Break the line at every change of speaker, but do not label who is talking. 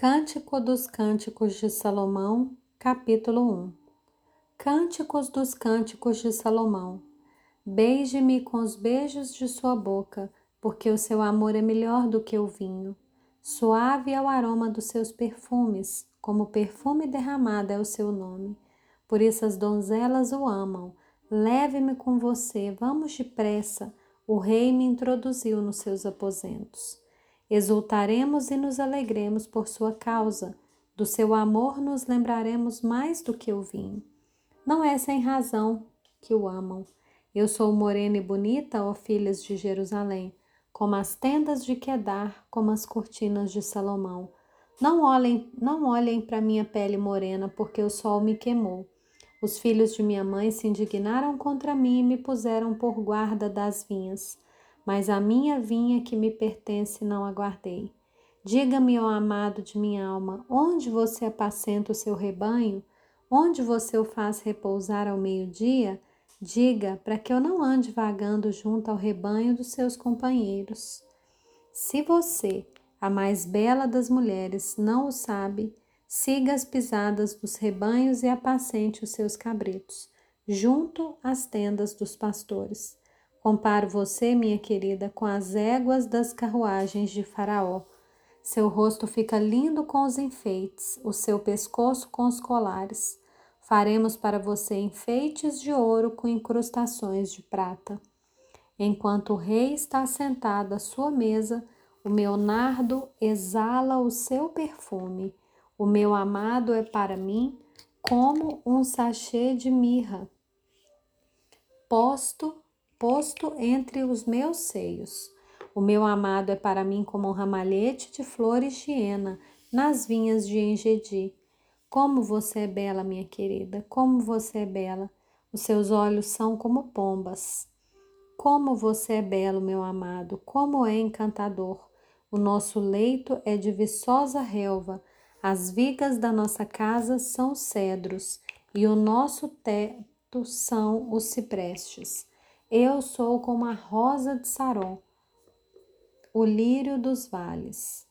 Cântico dos Cânticos de Salomão, capítulo 1 Cânticos dos Cânticos de Salomão. Beije-me com os beijos de sua boca, porque o seu amor é melhor do que o vinho. Suave é o aroma dos seus perfumes, como perfume derramado é o seu nome. Por isso as donzelas o amam. Leve-me com você, vamos depressa. O rei me introduziu nos seus aposentos. Exultaremos e nos alegremos por sua causa. Do seu amor nos lembraremos mais do que o vinho. Não é sem razão que o amam. Eu sou morena e bonita, ó filhas de Jerusalém, como as tendas de Quedar, como as cortinas de Salomão. Não olhem, não olhem para minha pele morena, porque o sol me queimou. Os filhos de minha mãe se indignaram contra mim e me puseram por guarda das vinhas mas a minha vinha que me pertence não aguardei. Diga-me, ó amado de minha alma, onde você apacenta o seu rebanho? Onde você o faz repousar ao meio-dia? Diga, para que eu não ande vagando junto ao rebanho dos seus companheiros. Se você, a mais bela das mulheres, não o sabe, siga as pisadas dos rebanhos e apacente os seus cabritos, junto às tendas dos pastores. Comparo você, minha querida, com as éguas das carruagens de Faraó. Seu rosto fica lindo com os enfeites, o seu pescoço com os colares. Faremos para você enfeites de ouro com incrustações de prata. Enquanto o rei está sentado à sua mesa, o meu nardo exala o seu perfume. O meu amado é para mim como um sachê de mirra, posto posto entre os meus seios. O meu amado é para mim como um ramalhete de flores de hiena nas vinhas de Engedi. Como você é bela, minha querida, como você é bela. Os seus olhos são como pombas. Como você é belo, meu amado, como é encantador. O nosso leito é de viçosa relva, as vigas da nossa casa são cedros, e o nosso teto são os ciprestes. Eu sou como a rosa de Saron, o lírio dos vales.